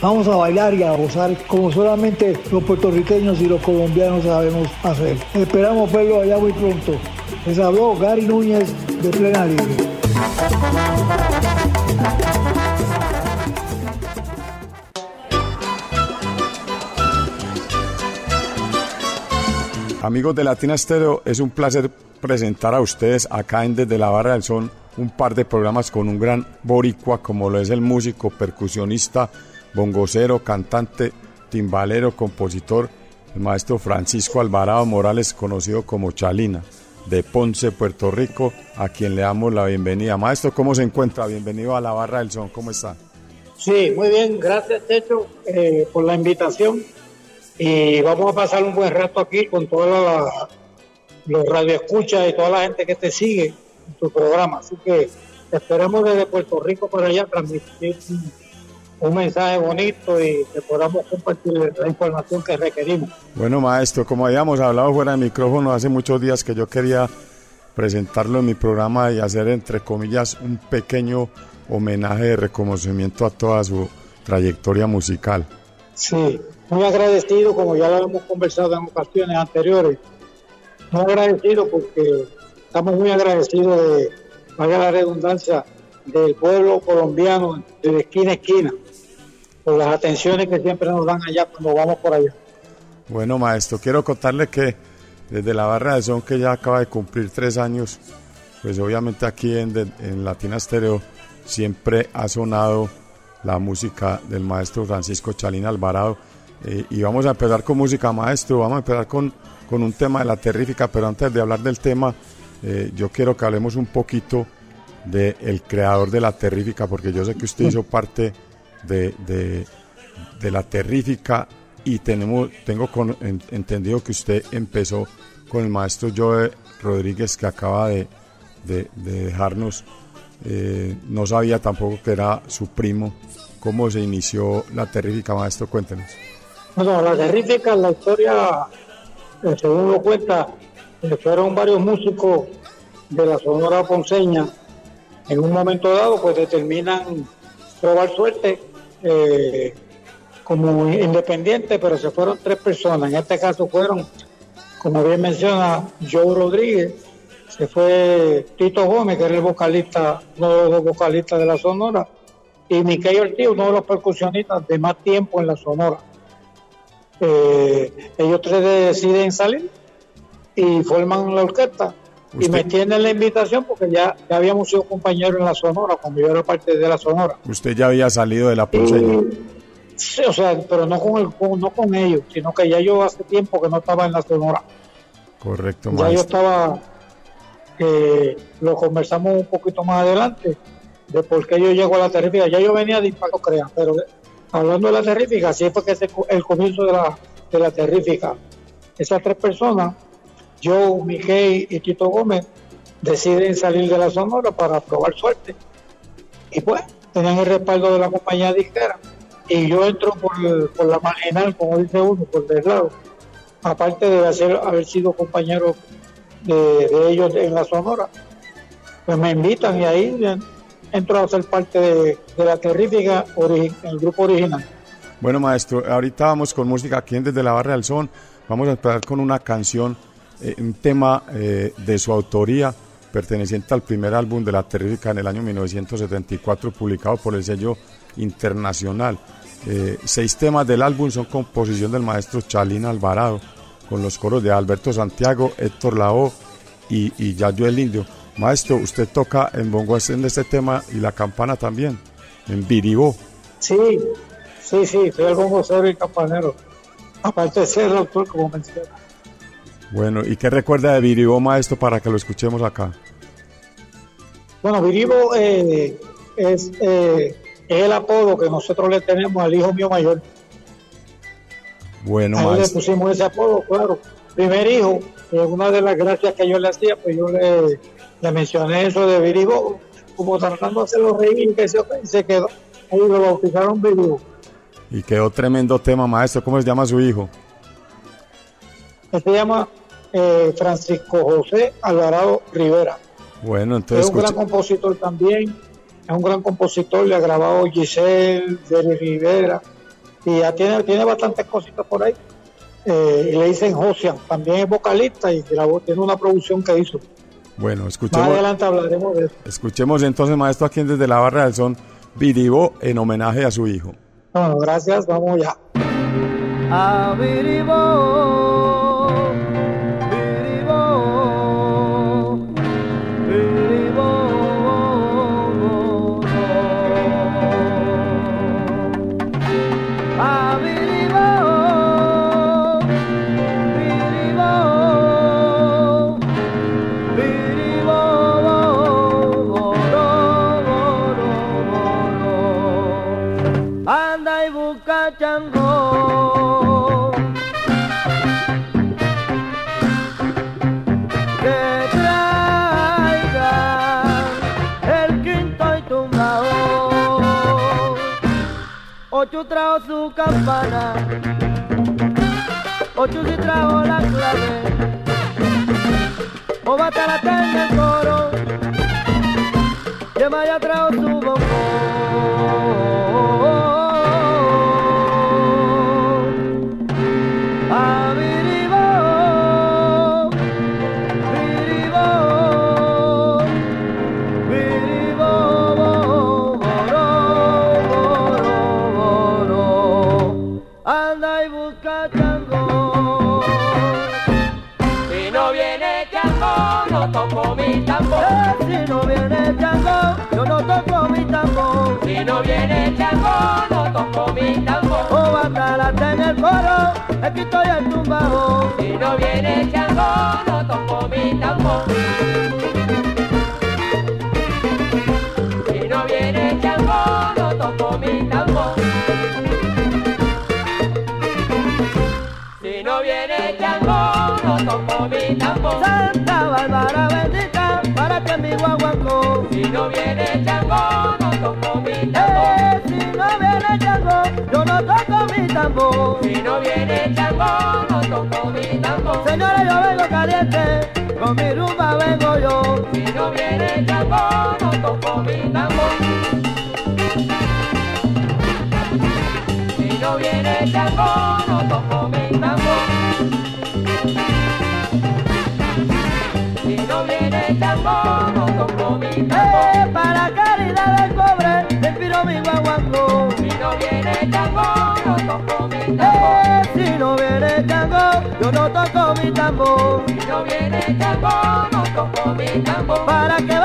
Vamos a bailar y a gozar como solamente los puertorriqueños y los colombianos sabemos hacer. Esperamos verlo allá muy pronto. Les habló Gary Núñez de Plena Libre. Amigos de Latina Estéreo, es un placer presentar a ustedes acá en Desde la Barra del Son un par de programas con un gran boricua como lo es el músico, percusionista, bongocero, cantante, timbalero, compositor, el maestro Francisco Alvarado Morales, conocido como Chalina, de Ponce, Puerto Rico, a quien le damos la bienvenida. Maestro, ¿cómo se encuentra? Bienvenido a la Barra del Son, ¿cómo está? Sí, muy bien, gracias Techo eh, por la invitación y vamos a pasar un buen rato aquí con todos los radioescuchas y toda la gente que te sigue en tu programa. Así que esperamos desde Puerto Rico para allá transmitir un mensaje bonito y que podamos compartir la información que requerimos. Bueno, maestro, como habíamos hablado fuera de micrófono hace muchos días que yo quería presentarlo en mi programa y hacer, entre comillas, un pequeño homenaje de reconocimiento a toda su trayectoria musical. Sí, muy agradecido, como ya lo hemos conversado en ocasiones anteriores, muy agradecido porque estamos muy agradecidos de, valga la redundancia, del pueblo colombiano de esquina a esquina, por las atenciones que siempre nos dan allá cuando vamos por allá. Bueno, maestro, quiero contarle que desde la barra de son que ya acaba de cumplir tres años, pues obviamente aquí en, en Latina Stereo siempre ha sonado la música del maestro Francisco Chalín Alvarado. Eh, y vamos a empezar con música, maestro. Vamos a empezar con, con un tema de la terrífica, pero antes de hablar del tema, eh, yo quiero que hablemos un poquito del el creador de la terrífica, porque yo sé que usted hizo parte de, de, la terrífica y tenemos, tengo con, en, entendido que usted empezó con el maestro Joe Rodríguez que acaba de, de, de dejarnos. Eh, no sabía tampoco que era su primo. ¿Cómo se inició la terrífica, maestro? Cuéntenos. Bueno, la terrífica, la historia, según lo cuenta, fueron varios músicos de la Sonora Ponceña. En un momento dado, pues determinan probar suerte eh, como independiente, pero se fueron tres personas. En este caso fueron, como bien menciona, Joe Rodríguez, se fue Tito Gómez, que era el vocalista, uno de los vocalistas de la Sonora, y Miquel Ortiz, uno de los percusionistas de más tiempo en la Sonora. Eh, ellos tres deciden salir y forman la orquesta. Y me tienen la invitación porque ya, ya habíamos sido compañeros en la Sonora, cuando yo era parte de la Sonora. Usted ya había salido de la ponceña. Sí, o sea, pero no con, el, con- no con ellos, sino que ya yo hace tiempo que no estaba en la Sonora. Correcto, Ya yo maestro. estaba, eh, lo conversamos un poquito más adelante, de por qué yo llego a la terrífica. Ya yo venía de Impacto Crea, pero de- hablando de la terrífica, así fue que es el comienzo de la, de la terrífica. Esas tres personas Joe, Mickey y Tito Gómez deciden salir de la Sonora para probar suerte. Y pues tenían el respaldo de la compañía disquera. Y yo entro por, por la marginal, como dice uno, por el lado. Aparte de hacer, haber sido compañero de, ellos en la Sonora, pues me invitan y ahí entro a ser parte de, la terrífica, el grupo original. Bueno, maestro, ahorita vamos con música aquí en Desde la Barra del Son. Vamos a empezar con una canción, eh, un tema eh, de su autoría, perteneciente al primer álbum de La Terrífica en el año 1974, publicado por el sello internacional. Eh, seis temas del álbum son composición del maestro Chalín Alvarado, con los coros de Alberto Santiago, Héctor Lao y, y Yayo el Indio. Maestro, usted toca en bongo en este tema y la campana también, en Biribó. Sí, sí, sí, soy el bongo y campanero. Aparte de ser doctor, como menciona. Bueno, ¿y qué recuerda de Biribó, maestro, para que lo escuchemos acá? Bueno, Biribó eh, es, eh, es el apodo que nosotros le tenemos al hijo mío mayor. Bueno, A él le pusimos ese apodo, claro. Primer hijo, una de las gracias que yo le hacía, pues yo le, mencioné eso de Virigo, como tratando de hacerlo reír, que se, se quedó. Ahí lo bautizaron Virigo. Y quedó tremendo tema, maestro. ¿Cómo se llama su hijo? Se llama eh, Francisco José Alvarado Rivera. Bueno, entonces. Es un gran compositor también. Es un gran compositor. Le ha grabado Giselle, Jerry Rivera y ya tiene, tiene bastantes cositas por ahí. Eh, y le dicen Josian, también es vocalista y tiene una producción que hizo. Bueno, escuchemos. Más adelante hablaremos de eso. Escuchemos entonces, maestro, aquí desde la Barra del Son, Viribo en homenaje a su hijo. Bueno, gracias, vamos ya. A Ocho trajo su campana, ocho si trajo la clave, o va a en el coro, y ya trajo su bombón. No viene chango, no toco mi tambor. O batalate en el coro, aquí estoy en tumbao. Si no viene chango, no toco mi tambor. Si no viene chango, no toco mi tambor. Si no viene chango, no toco mi tambor. No viene chango, no toco mi tambor. Eh, si no viene chango, yo no toco mi tambor. Si no viene chango, no toco mi tambor. Señora, yo vengo caliente, con mi rumba vengo yo. Si no viene chango, no toco mi tambor. Si no viene chango, tambor. Eh, si no viene chango, yo no toco mi tambor. Si no viene chango, no toco mi tambor. Para que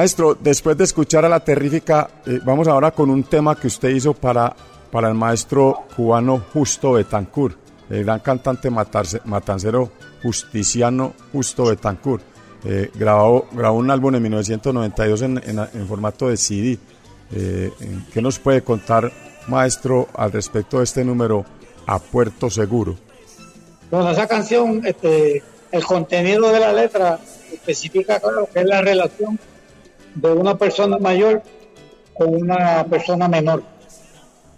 Maestro, después de escuchar a la terrífica, eh, vamos ahora con un tema que usted hizo para, para el maestro cubano Justo Betancourt, el gran cantante matarse- matancero Justiciano Justo Betancourt. Eh, grabó, grabó un álbum en 1992 en, formato de CD. Eh, ¿Qué nos puede contar, maestro, al respecto de este número A Puerto Seguro? Bueno, esa canción, este, el contenido de la letra especifica claro que es la relación de una persona mayor con una persona menor.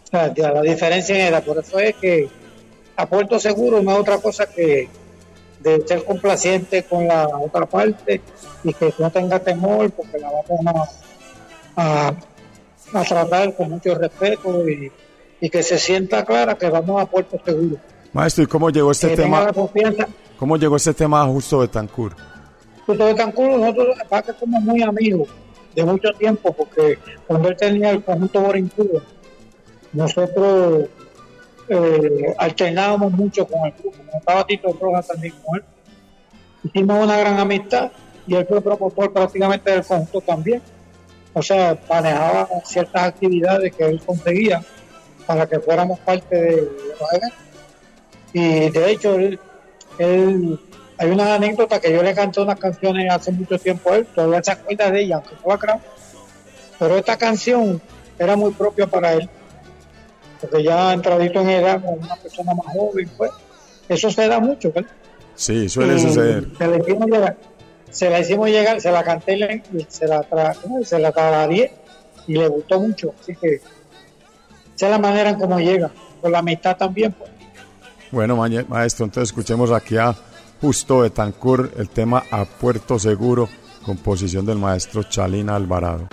O sea, la diferencia en edad. Por eso es que a puerto seguro no es otra cosa que de ser complaciente con la otra parte y que no tenga temor porque la vamos a, a, a tratar con mucho respeto y, y que se sienta clara que vamos a puerto seguro. Maestro, ¿y cómo llegó este que tema? la confianza. ¿Cómo llegó este tema a Justo Betancourt? Justo de Cancún, nosotros aparte somos muy amigos de mucho tiempo, porque cuando él tenía el conjunto Borincudo, nosotros eh, alternábamos mucho con el grupo, estaba Tito Rojas también con él. Hicimos una gran amistad y él fue promotor prácticamente del conjunto también. O sea, manejaba ciertas actividades que él conseguía para que fuéramos parte de los eventos. Y de hecho, él, él- hay una anécdota que yo le canté unas canciones hace mucho tiempo a él, todavía se acuerda de ella, aunque estaba grave. Pero esta canción era muy propia para él, porque ya entradito en edad, como una persona más joven, pues, eso se da mucho, ¿verdad? Sí, suele Y suceder. Se la hicimos llegar, se la hicimos llegar, se la canté y se la, tra, y le gustó mucho. Así que esa es la manera en cómo llega, con la amistad también. Pues. Bueno, maestro, entonces escuchemos aquí a Justo Betancourt el tema A Puerto Seguro, composición del maestro Chalina Alvarado.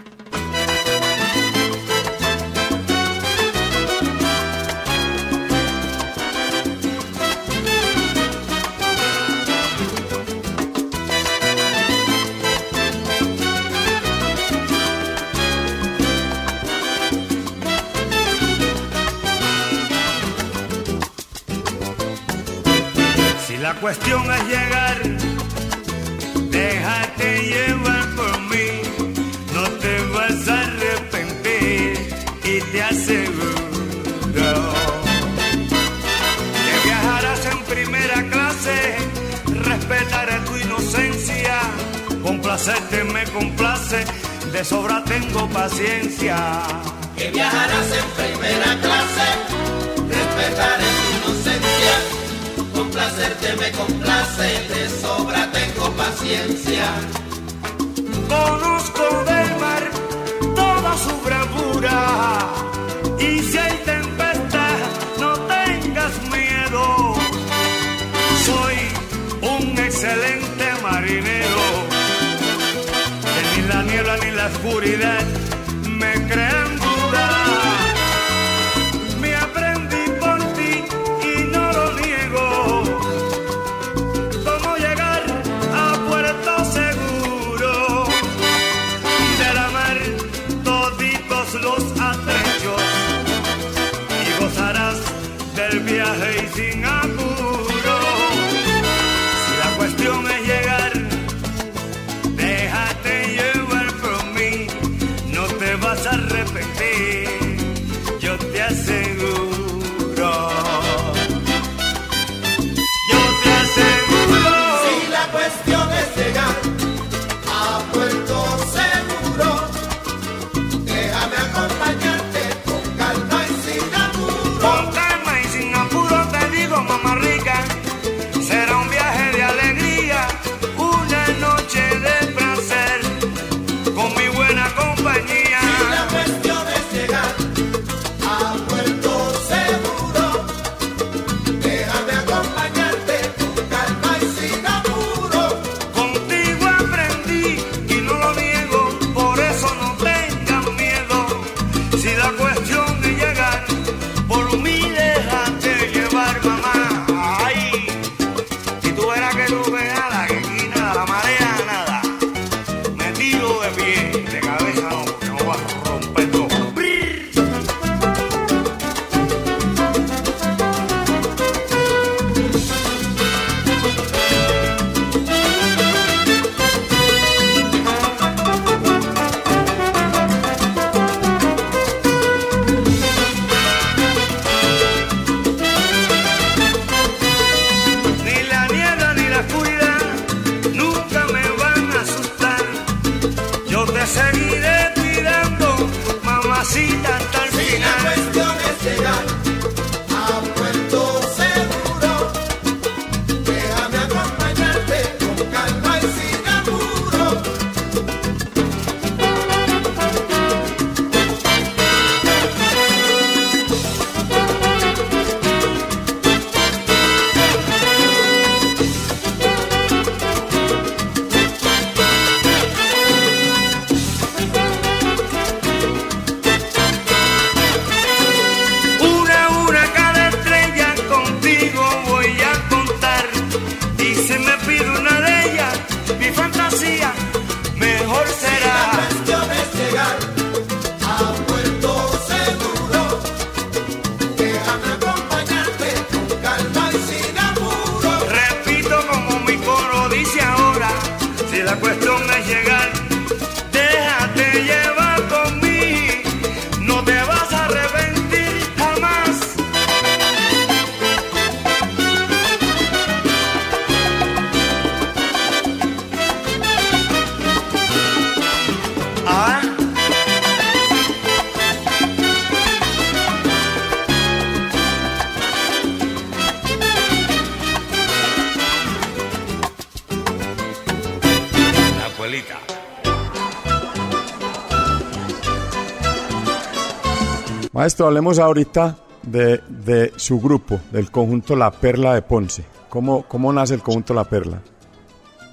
Hablemos ahorita de, de su grupo, del conjunto La Perla de Ponce. ¿Cómo, cómo nace el conjunto La Perla?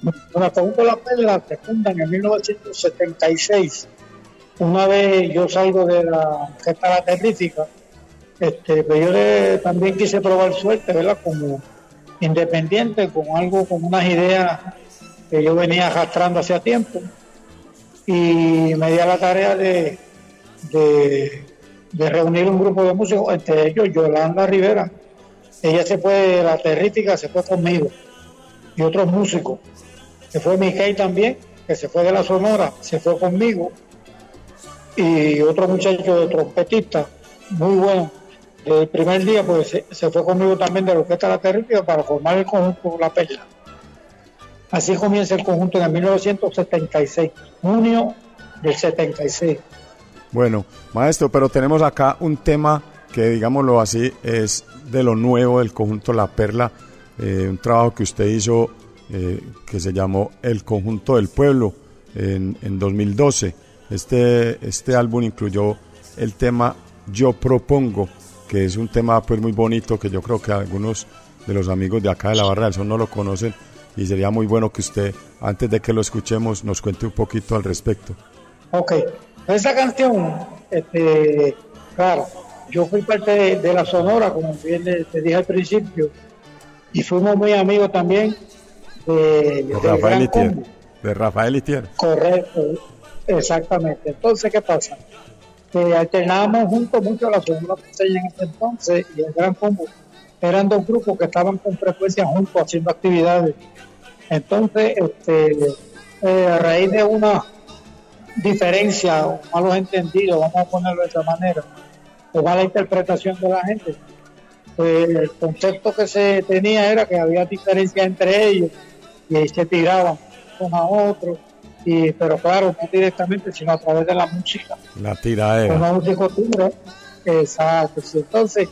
Bueno, Conjunto La Perla se fundan en 1976. Una vez yo salgo de la orquesta La Terrífica, este, pero yo le- también quise probar suerte, ¿verdad? Como independiente, con algo, con unas ideas que yo venía arrastrando hacía tiempo. Y me di a la tarea de, de reunir un grupo de músicos, entre ellos Yolanda Rivera. Ella se fue de La Terrífica, se fue conmigo. Y otros músicos se fue Mickey también, que se fue de la Sonora, se fue conmigo, y otro muchacho de trompetista, muy bueno. El primer día, pues se, fue conmigo también de la Orquesta La Terrible para formar el conjunto La Perla. Así comienza el conjunto en el 1976, junio del 76. Bueno, maestro, pero tenemos acá un tema que, digámoslo así, es de lo nuevo del conjunto La Perla, eh, un trabajo que usted hizo eh, que se llamó El Conjunto del Pueblo en, en 2012. Este, este álbum incluyó el tema Yo Propongo, que es un tema pues muy bonito que yo creo que algunos de los amigos de acá de la Barra del Sol no lo conocen y sería muy bueno que usted, antes de que lo escuchemos, nos cuente un poquito al respecto. Ok, esa canción, este, claro, yo fui parte de, de la Sonora, como bien te dije al principio, y fuimos muy amigos también de, De Rafael Itier. De Rafael Itier. Correcto, exactamente. Entonces, ¿qué pasa? Que alternábamos juntos mucho la Sonora en ese entonces y el Gran Combo. Eran dos grupos que estaban con frecuencia juntos haciendo actividades. Entonces, este, eh, a raíz de una diferencia o malos entendidos, vamos a ponerlo de esa manera, o mala interpretación de la gente, pues el concepto que se tenía era que había diferencias entre ellos y ahí se tiraban unos a otros, y, pero claro, no directamente, sino a través de la música. La tiradera. Una música costumbre, exacto. Entonces,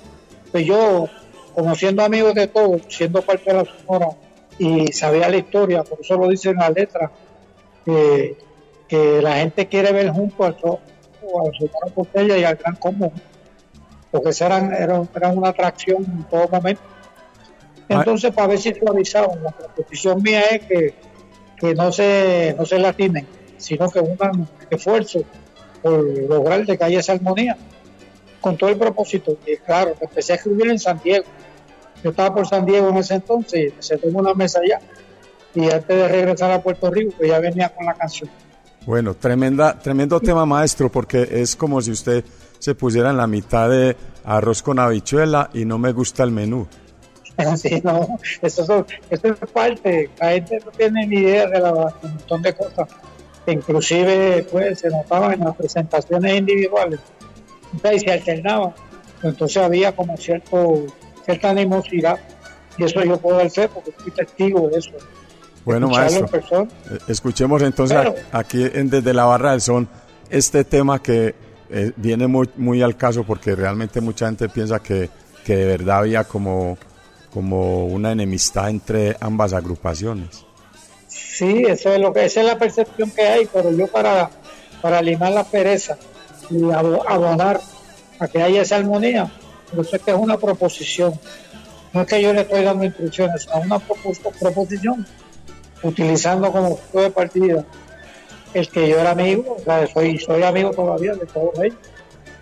pues yo, conociendo amigos de todos, siendo parte de la Sonora, y sabía la historia, por eso lo dice en la letra, que, que la gente quiere ver junto al so- a la Sonora Porteña y al Gran Combo, porque eran, eran, eran una atracción en todo momento. Entonces, para ver si suavizaban, la proposición mía es que, que no se no se lastimen, sino que unan esfuerzo por lograr de que haya esa armonía, con todo el propósito. Y claro, empecé a escribir en San Diego. Yo estaba por San Diego en ese entonces, y se tomó una mesa allá, y antes de regresar a Puerto Rico, pues ya venía con la canción. Bueno, tremenda, tremendo tema maestro, porque es como si usted se pusiera en la mitad de arroz con habichuela y no me gusta el menú. Sí, no, eso, son- eso es parte, la gente no tiene ni idea de la, un montón de cosas, inclusive pues se notaba en las presentaciones individuales, y se alternaban, entonces había como cierto, cierta animosidad, y eso yo puedo fe porque fui testigo de eso. Bueno, maestro, eh, escuchemos entonces aquí en Desde la Barra del Son este tema que eh, viene muy, muy al caso porque realmente mucha gente piensa que, que de verdad había como, como una enemistad entre ambas agrupaciones. Sí, eso es lo que, esa es la percepción que hay, pero yo para, para limar la pereza y abo- abonar a que haya esa armonía, yo sé que es una proposición. No es que yo le estoy dando instrucciones, a una propos- proposición, utilizando como punto de partida el que yo era amigo, o sea, soy, soy amigo todavía de todos ellos,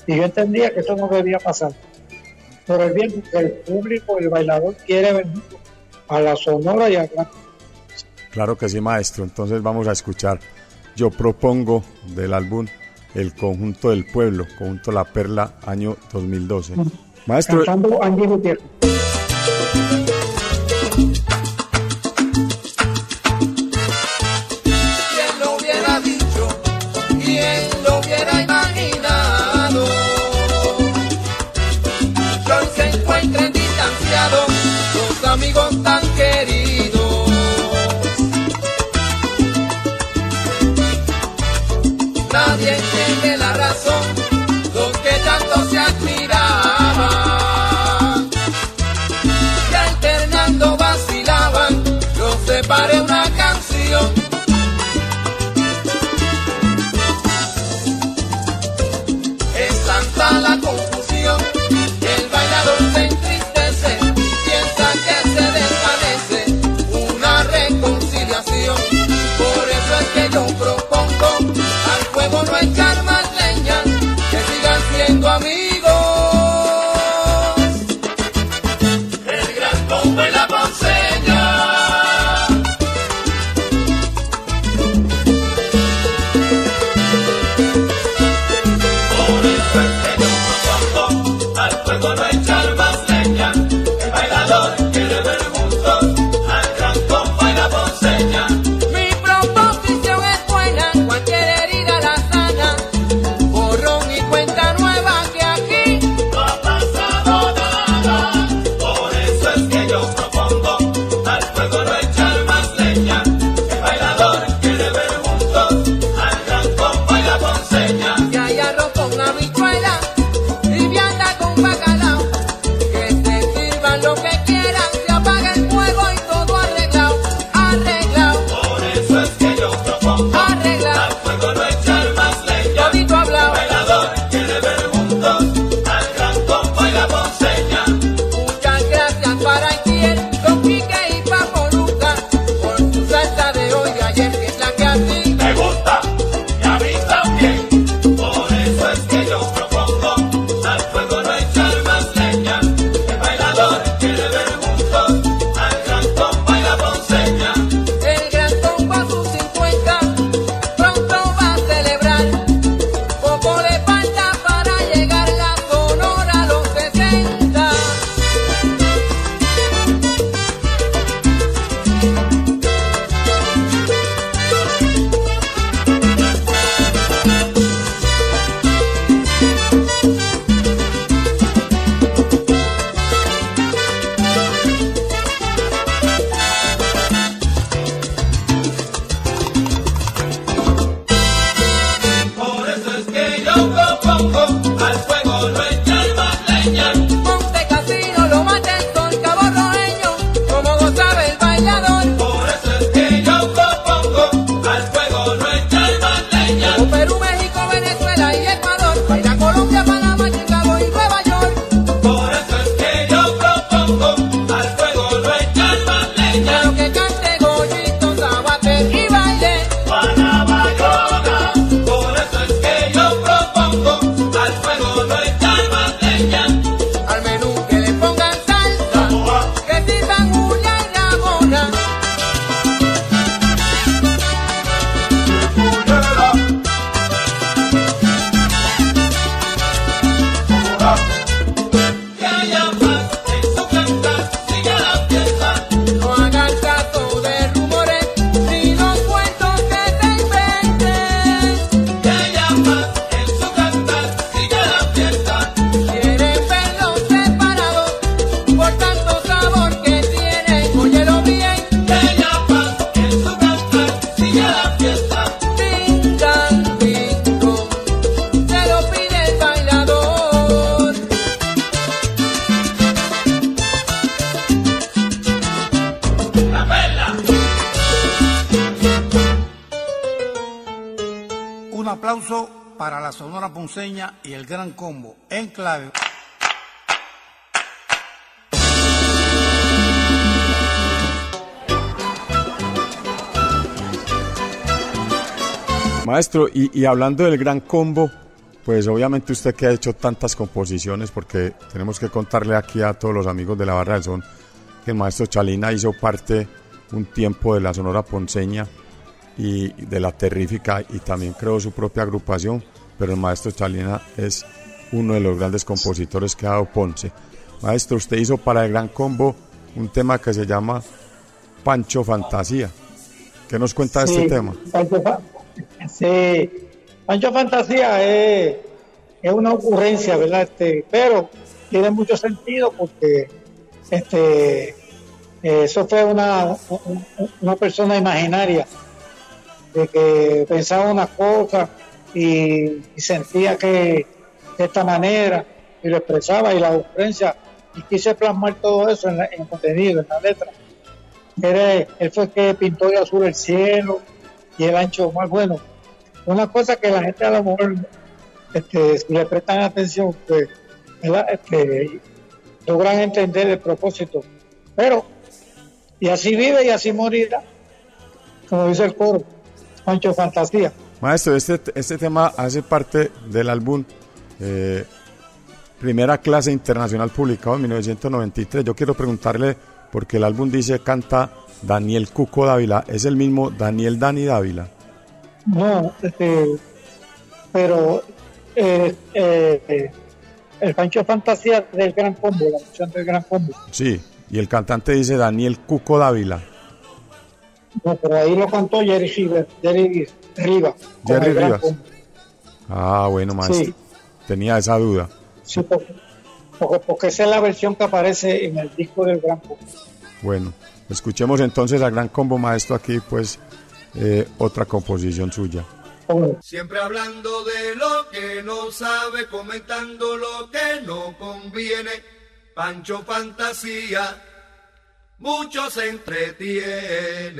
y yo entendía que eso no debía pasar. Por el bien del público, el bailador quiere venir a la sonora y a la Claro que sí, maestro. Entonces vamos a escuchar. Yo propongo del álbum El Conjunto del Pueblo, Conjunto La Perla, año 2012. Maestro, cantando Angie Gutiérrez. Separé una canción. Para la Sonora Ponceña y el Gran Combo en clave. Maestro, y, hablando del gran combo, pues obviamente usted que ha hecho tantas composiciones, porque tenemos que contarle aquí a todos los amigos de la Barra del Son que el maestro Chalina hizo parte un tiempo de la Sonora Ponceña y de la Terrífica y también creó su propia agrupación, pero el maestro Chalina es uno de los grandes compositores que ha dado Ponce. Maestro, usted hizo para el Gran Combo un tema que se llama Pancho Fantasía. ¿Qué nos cuenta de este tema? Pancho, sí, Pancho Fantasía es, es una ocurrencia, ¿verdad? Este, pero tiene mucho sentido porque este, eso fue una, un- una persona imaginaria de que pensaba una cosa y, sentía que de esta manera y lo expresaba y la ocurrencia y quise plasmar todo eso en, el contenido, en la letra. Él, él fue el que pintó de azul el cielo y el ancho más bueno. Una cosa que la gente a lo mejor, este, si le prestan atención, pues. Este, logran entender el propósito. Pero, y así vive y así morirá, como dice el coro, Pancho Fantasía. Maestro, este, este tema hace parte del álbum eh, Primera Clase Internacional publicado en 1993. Yo quiero preguntarle, porque el álbum dice canta Daniel Cuco Dávila, ¿es el mismo Daniel Dani Dávila? No, este, pero eh, eh, el Pancho Fantasía del Gran Combo, la canción del Gran Combo. Sí, y el cantante dice Daniel Cuco Dávila. No, pero ahí lo cantó Jerry Riva. Jerry Riva con Jerry Rivas. Ah, bueno, maestro. Sí. Tenía esa duda. Sí, porque, porque, porque esa es la versión que aparece en el disco del Gran Combo. Bueno, escuchemos entonces al gran combo maestro aquí, pues eh, otra composición suya. Siempre hablando de lo que no sabe, comentando lo que no conviene. Pancho Fantasía, mucho se entretiene.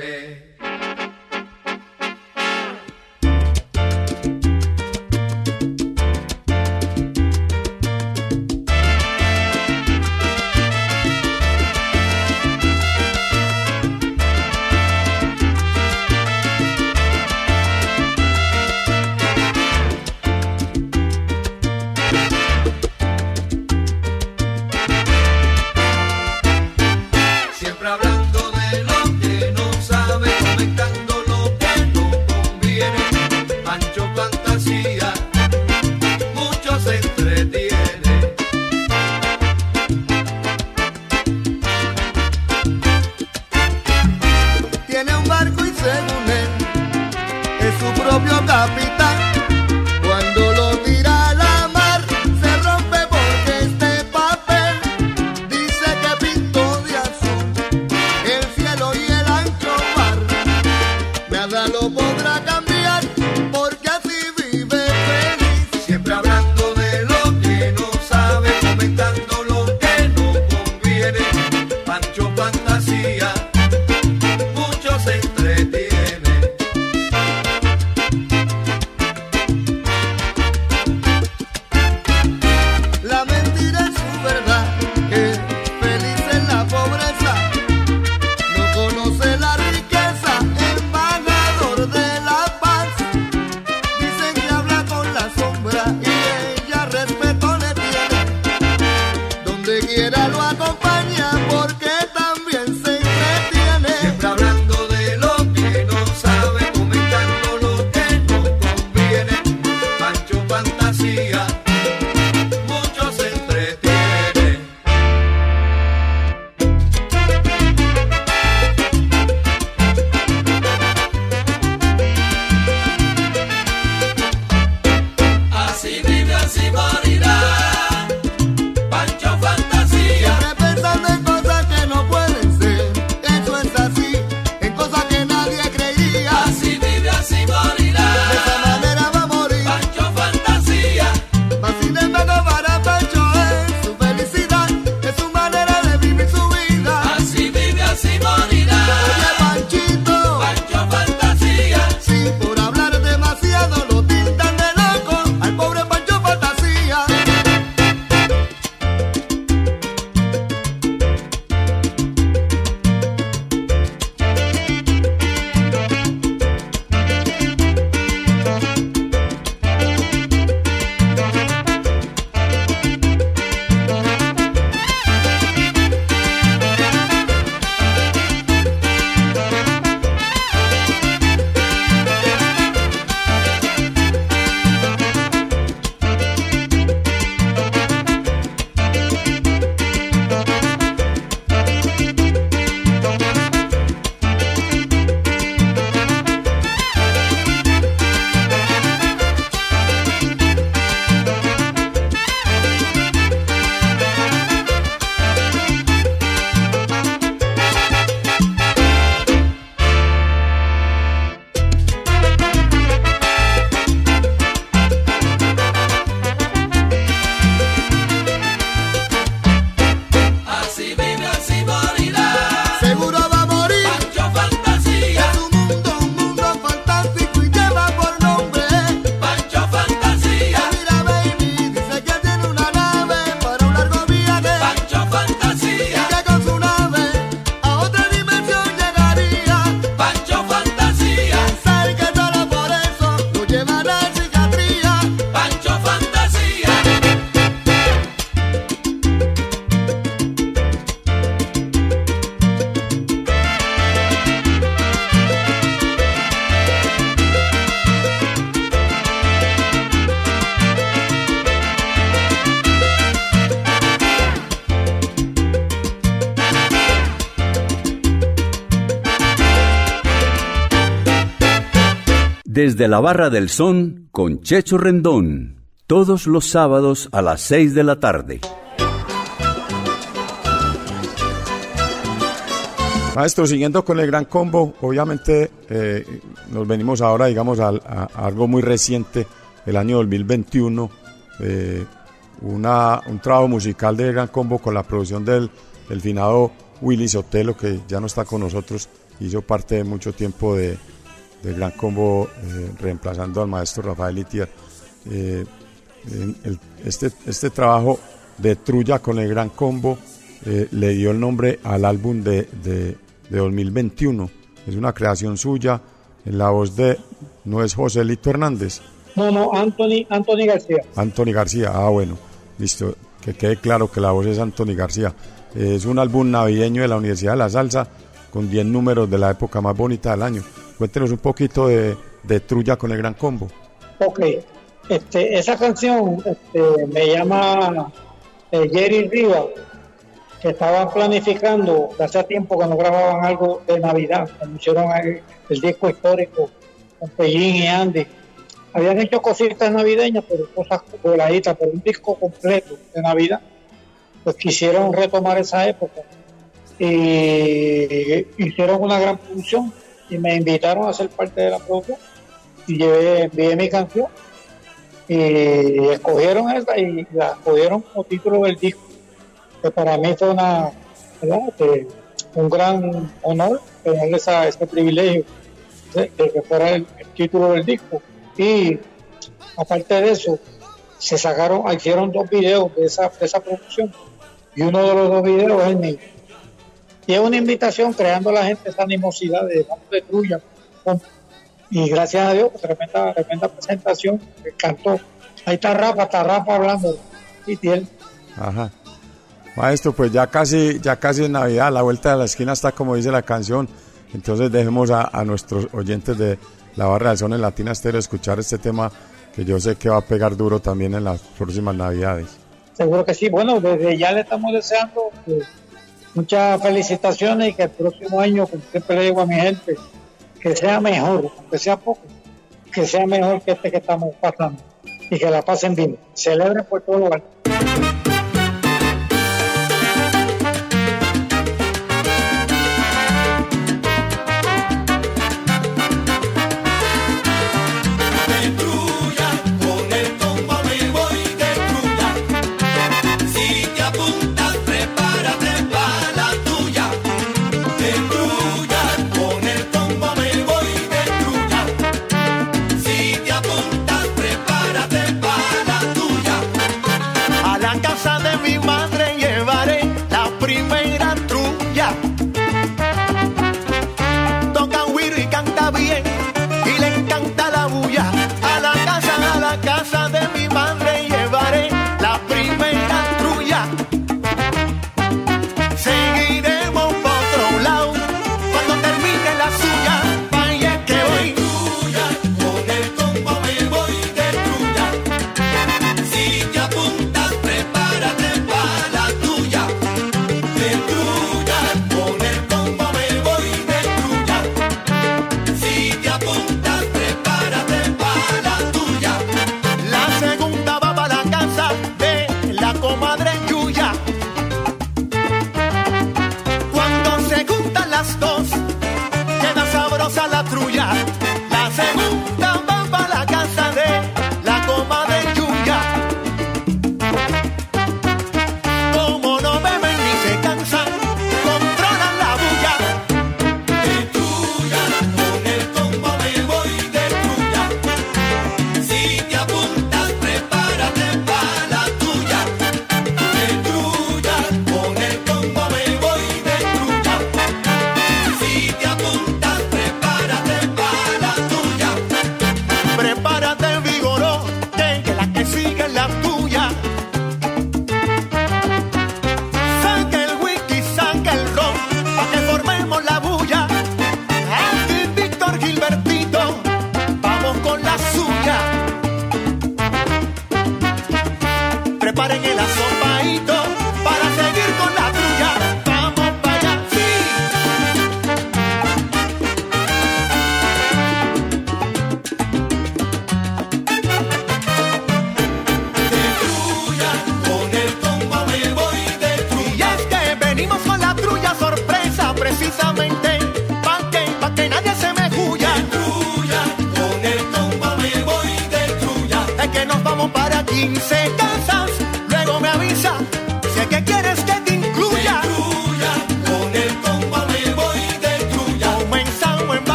Desde la Barra del Son con Checho Rendón. Todos los sábados a las 6 de la tarde. Maestro, siguiendo con el gran combo, obviamente eh, nos venimos ahora, digamos, a, a- algo muy reciente, el año 2021, eh, una, un trabajo musical de gran combo con la producción del, del finado Willy Sotelo, que ya no está con nosotros, hizo parte de mucho tiempo de, del gran combo, eh, reemplazando al maestro Rafael Itier. Eh, el- este, este trabajo de Trulla con el gran combo eh, le dio el nombre al álbum de, de, de 2021. Es una creación suya en la voz de, no es José Lito Hernández, No, no, Anthony, Anthony García. Anthony García. Ah, bueno, listo, que quede claro que la voz es Anthony García. Eh, es un álbum navideño de la Universidad de la Salsa con 10 números de la época más bonita del año. Cuéntenos un poquito de, de Trulla con el gran combo. Ok, este, esa canción este, me llama eh, Jerry Rivas, que estaban planificando, hace tiempo que no grababan algo de Navidad, cuando hicieron el, el disco histórico con Pellín y Andy. Habían hecho cositas navideñas, pero cosas voladitas, pero un disco completo de Navidad. Pues quisieron retomar esa época y hicieron una gran producción y me invitaron a ser parte de la producción. Y llevé, envié mi canción y escogieron esa y la escogieron como título del disco que para mí fue una. Que un gran honor tener esa, ese privilegio de, que fuera el, el título del disco. Y aparte de eso se sacaron hicieron dos videos de esa, de esa producción. Y uno de los dos videos es el mío y es una invitación creando a la gente esa animosidad de vamos de trulla y gracias a Dios, pues, tremenda, tremenda presentación, me encantó. Ahí está Rafa, está Rafa hablando. Y tiene Ajá. Maestro, pues ya casi, ya casi es Navidad, la vuelta de la esquina está como dice la canción. Entonces dejemos a, a nuestros oyentes de la barra del son en Latina Estéreo escuchar este tema que yo sé que va a pegar duro también en las próximas Navidades. seguro que sí. Bueno, desde ya le estamos deseando pues, muchas felicitaciones y que el próximo año, como siempre le digo a mi gente, que sea mejor, aunque sea poco, que sea mejor que este que estamos pasando y que la pasen bien. Celebren por todo lo alto.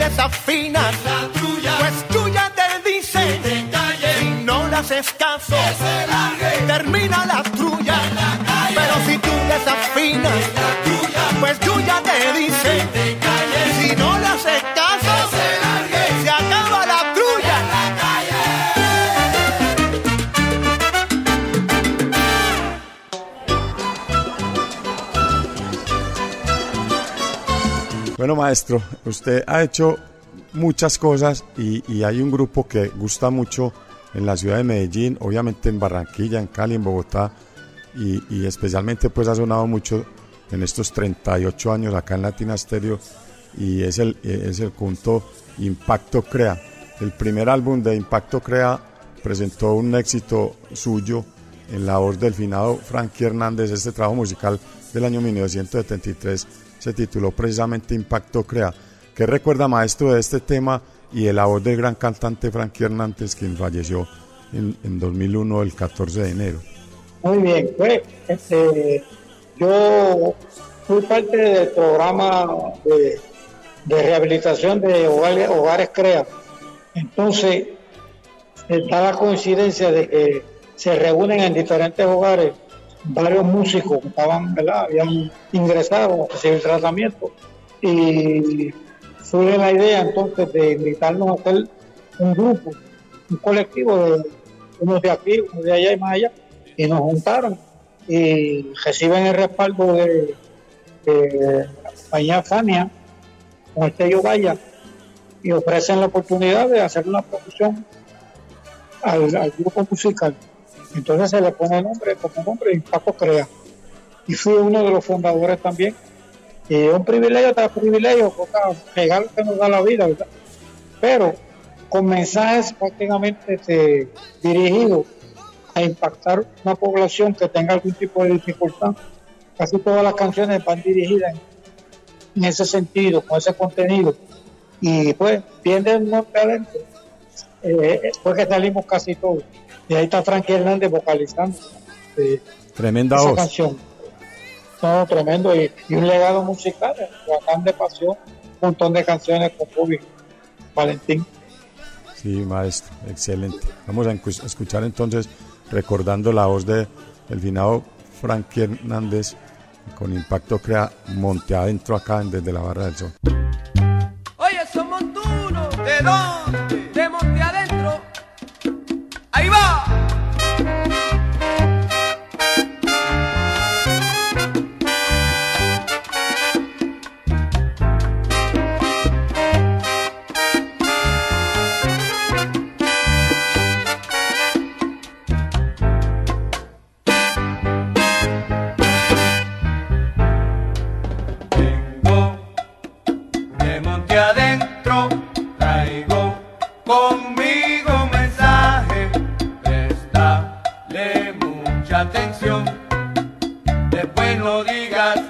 Desafinas. La trulla, pues tuya te dice si no le haces caso termina la trulla. Pero si tú desafinas pues tuya te maestro, usted ha hecho muchas cosas y, hay un grupo que gusta mucho en la ciudad de Medellín, obviamente en Barranquilla, en Cali, en Bogotá y, y especialmente pues ha sonado mucho en estos 38 años acá en Latina Stereo y es el, es el punto Impacto Crea. El primer álbum de Impacto Crea presentó un éxito suyo en la voz del finado Frankie Hernández. Este trabajo musical del año 1973 se tituló precisamente Impacto Crea. ¿Qué recuerda, maestro, de este tema y de la voz del gran cantante Frankie Hernández, quien falleció en, en 2001, el 14 de enero? Muy bien, pues este, yo fui parte del programa de, rehabilitación de hogares, hogares CREA. Entonces, da la coincidencia de que se reúnen en diferentes hogares varios músicos estaban. Habían ingresado a recibir tratamiento y surge la idea entonces de invitarnos a hacer un grupo, un colectivo de unos de aquí, unos de allá y más allá, y nos juntaron y reciben el respaldo de, la compañía Fania con el sello Vaya y ofrecen la oportunidad de hacer una producción al grupo musical. Entonces se le pone nombre como nombre Impacto Crea. Y fui uno de los fundadores también. Y es un privilegio tras privilegio, regalo que nos da la vida, ¿verdad? Pero con mensajes prácticamente este, dirigidos a impactar una población que tenga algún tipo de dificultad. Casi todas las canciones van dirigidas en, ese sentido, con ese contenido. Y pues, viene el norte adentro. Eh, fue que salimos casi todos. Y ahí está Frankie Hernández vocalizando eh, Tremenda esa voz. canción. No, tremendo. Y, y un legado musical, bacán de pasión, un montón de canciones con Bobby Valentín. Sí, maestro, excelente. Vamos a escuchar entonces, recordando la voz de el finado Frankie Hernández con Impacto Crea Monte Adentro acá en desde la Barra del Sol. Oye, son montunos. ¿De dónde? Atención. Después no digas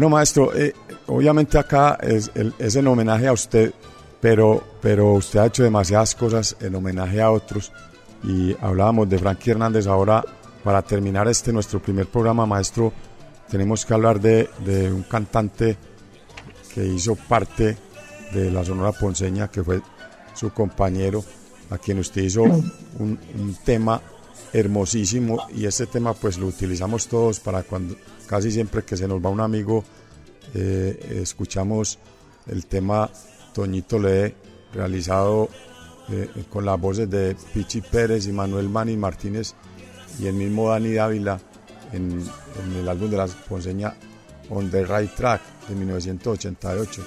Bueno, maestro, eh, obviamente acá es, el- es en homenaje a usted, pero, pero usted ha hecho demasiadas cosas en homenaje a otros. Y hablábamos de Frankie Hernández. Ahora, para terminar este nuestro primer programa, maestro, tenemos que hablar de, de un cantante que hizo parte de la Sonora Ponceña, que fue su compañero, a quien usted hizo un, un tema hermosísimo y ese tema pues lo utilizamos todos para cuando casi siempre que se nos va un amigo eh, escuchamos el tema Toñito Lee realizado eh, con las voces de Pichi Pérez y Manuel Mani Martínez y el mismo Dani Dávila en, en el álbum de la Ponceña On the Right Track de 1988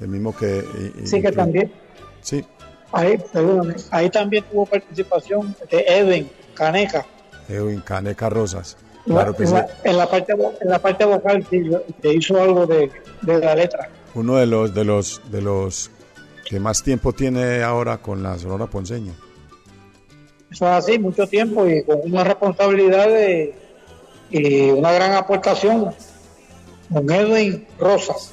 el mismo que eh, Sí, que también. sí Ahí, ahí también tuvo participación de Edwin Caneca. Edwin Caneca Rosas claro la- que en, sí la, en la parte, en la parte vocal que, que hizo algo de, de la letra. uno de los de los de los que más tiempo tiene ahora con la Sonora Ponceña. Eso es así, mucho tiempo y con una responsabilidad de- y una gran aportación con Edwin Rosas.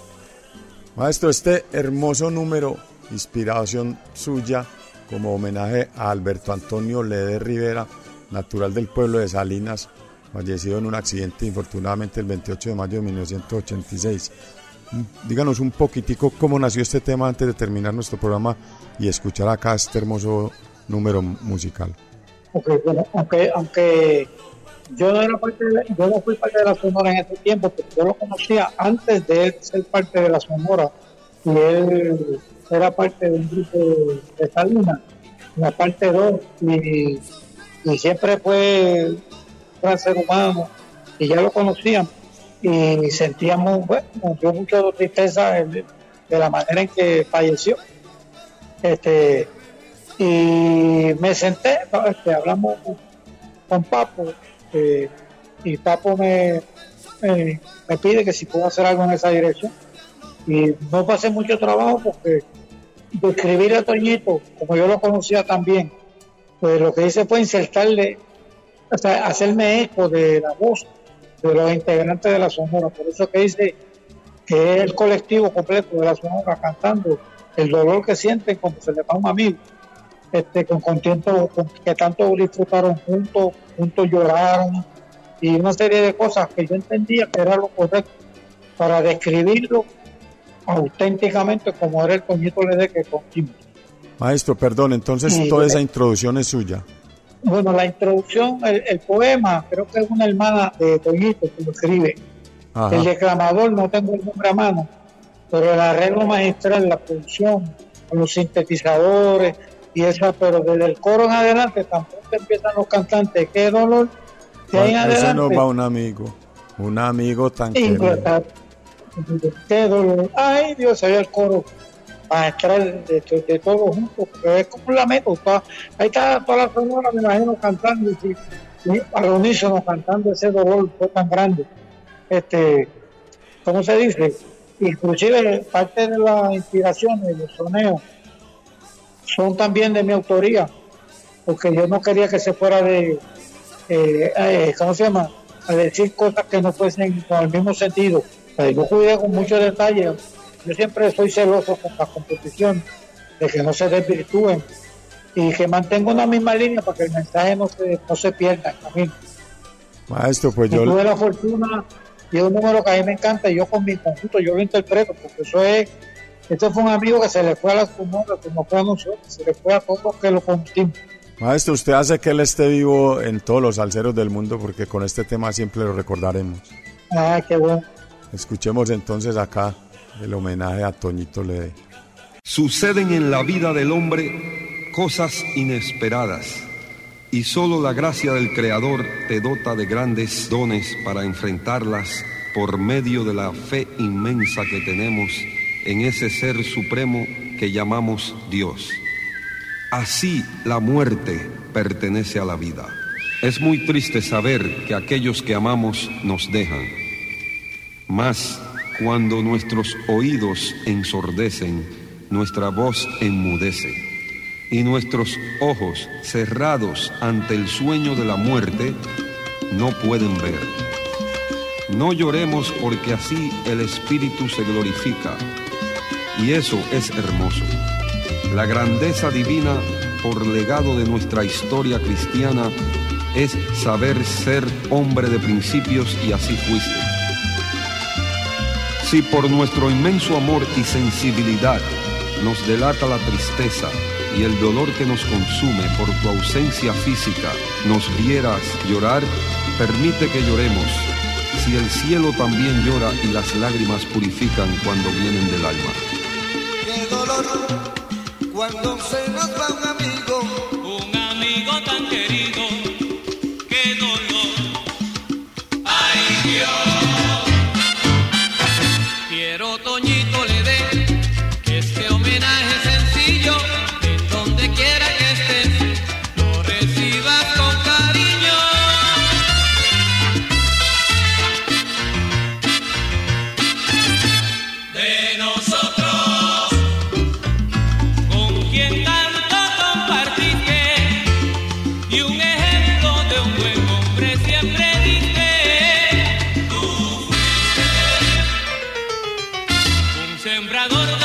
Maestro, este hermoso número, inspiración suya como homenaje a Alberto Antonio Lede Rivera, natural del pueblo de Salinas, fallecido en un accidente infortunadamente el 28 de mayo de 1986. Mm, Díganos un poquitico cómo nació este tema antes de terminar nuestro programa y escuchar acá este hermoso número musical. Ok, bueno, aunque, aunque yo no era parte de yo no fui parte de la Sonora en ese tiempo, pero yo lo conocía antes de ser parte de la Sonora y él era parte de un grupo de, Salinas, la parte 2, y, siempre fue gran ser humano y ya lo conocían, y sentíamos, bueno, nos tristeza de, la manera en que falleció. Este, y me senté, este, hablamos con, Papo, eh, y Papo me, me, me pide que si puedo hacer algo en esa dirección. Y no pasé mucho trabajo porque describir a Toñito, como yo lo conocía también, pues lo que hice fue insertarle, o sea, hacerme eco de la voz de los integrantes de la Sonora. Por eso que dice que es el colectivo completo de la Sonora cantando el dolor que sienten cuando se le va un amigo, este, con contento, con- que tanto disfrutaron juntos, juntos lloraron y una serie de cosas que yo entendía que era lo correcto para describirlo auténticamente como era el Toñito Ledeque con Jimmy. Maestro, perdón, entonces Sí, toda esa introducción es suya. Bueno, la introducción, el, el poema, creo que es una hermana de Toñito que lo escribe. Ajá. El declamador, no tengo el nombre a mano, pero el arreglo magistral, la producción, los sintetizadores y esa, pero desde el coro en adelante tampoco empiezan los cantantes. Qué dolor. De ahí en adelante. nos va un amigo, un amigo tan querido. Qué dolor. Ay, Dios, ve el coro magistral de, de, de todos juntos, es como un lamento. ahí está toda la sonora, me imagino, cantando, y, y al cantando ese dolor fue tan grande. Este, ¿Cómo se dice? Inclusive parte de las inspiraciones, los soneos, son también de mi autoría, porque yo no quería que se fuera de, eh, eh, ¿cómo se llama? A decir cosas que no fuesen con el mismo sentido. Yo cuidé con mucho detalle. Yo siempre soy celoso con la composición, de que no se desvirtúen y que mantenga una misma línea para que el mensaje no se, no se pierda en camino. Maestro, pues Y yo, tuve la fortuna y es un número que a mí me encanta y yo con mi conjunto yo lo interpreto porque eso es esto fue un amigo que se le fue a las comunas como fue a nosotros se le fue a todos los que lo conocimos maestro, usted hace que él esté vivo en todos los salseros del mundo porque con este tema siempre lo recordaremos. ah qué bueno Escuchemos entonces acá el homenaje a Toñito Lede. Suceden en la vida del hombre cosas inesperadas y solo la gracia del Creador te dota de grandes dones para enfrentarlas por medio de la fe inmensa que tenemos en ese ser supremo que llamamos Dios. Así la muerte pertenece a la vida. Es muy triste saber que aquellos que amamos nos dejan. Mas cuando nuestros oídos ensordecen, nuestra voz enmudece y nuestros ojos cerrados ante el sueño de la muerte no pueden ver. No lloremos porque así el Espíritu se glorifica y eso es hermoso. La grandeza divina por legado de nuestra historia cristiana es saber ser hombre de principios y así fuiste. Si por nuestro inmenso amor y sensibilidad nos delata la tristeza y el dolor que nos consume por tu ausencia física, nos vieras llorar, permite que lloremos. Si el cielo también llora y las lágrimas purifican cuando vienen del alma. Qué dolor cuando se nos va un amigo, un amigo tan querido. sembrador.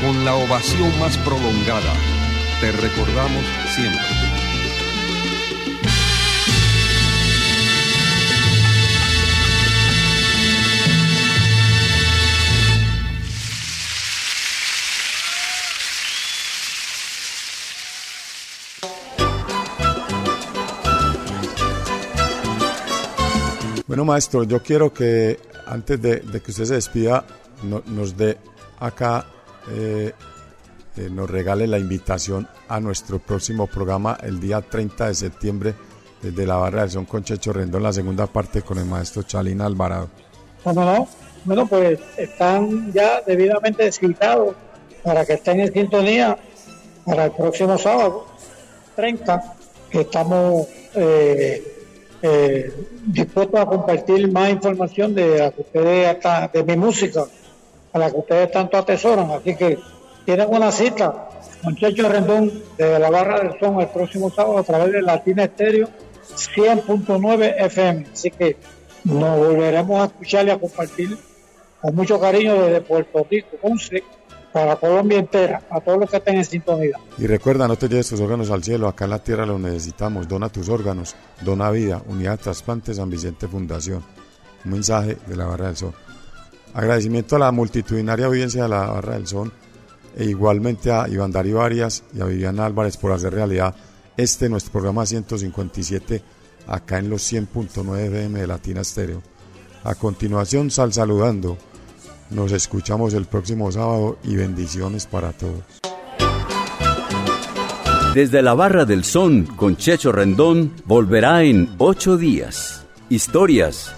Con la ovación más prolongada. Te recordamos siempre. Bueno, maestro, yo quiero que antes de, que usted se despida, no- nos dé acá, eh, eh, nos regale la invitación a nuestro próximo programa el día 30 de septiembre desde la Barra del Son con Checho Rendón, la segunda parte con el maestro Chalina Alvarado. ¿Cómo no? Bueno, pues están ya debidamente citados para que estén en sintonía para el próximo sábado 30, que estamos eh, eh, dispuestos a compartir más información de ustedes hasta- de mi música, la que ustedes tanto atesoran. Así que tienen una cita con Checho Rendón de la Barra del Son el próximo sábado a través de Latina Estéreo 100.9 FM. Así que nos volveremos a escuchar y a compartir con mucho cariño desde Puerto Rico, Ponce, para Colombia entera, a todos los que estén en sintonía. Y recuerda, no te lleves tus órganos al cielo, acá en la tierra los necesitamos. Dona tus órganos, dona vida, Unidad de Trasplantes San Vicente Fundación. Un mensaje de la Barra del Sol. Agradecimiento a la multitudinaria audiencia de la Barra del Sol e igualmente a Iván Darío Arias y a Viviana Álvarez por hacer realidad este nuestro programa 157 acá en los 100.9 FM de Latina Estéreo. A continuación, sal saludando. Nos escuchamos el próximo sábado y bendiciones para todos. Desde la Barra del Son con Checho Rendón volverá en ocho días. Historias,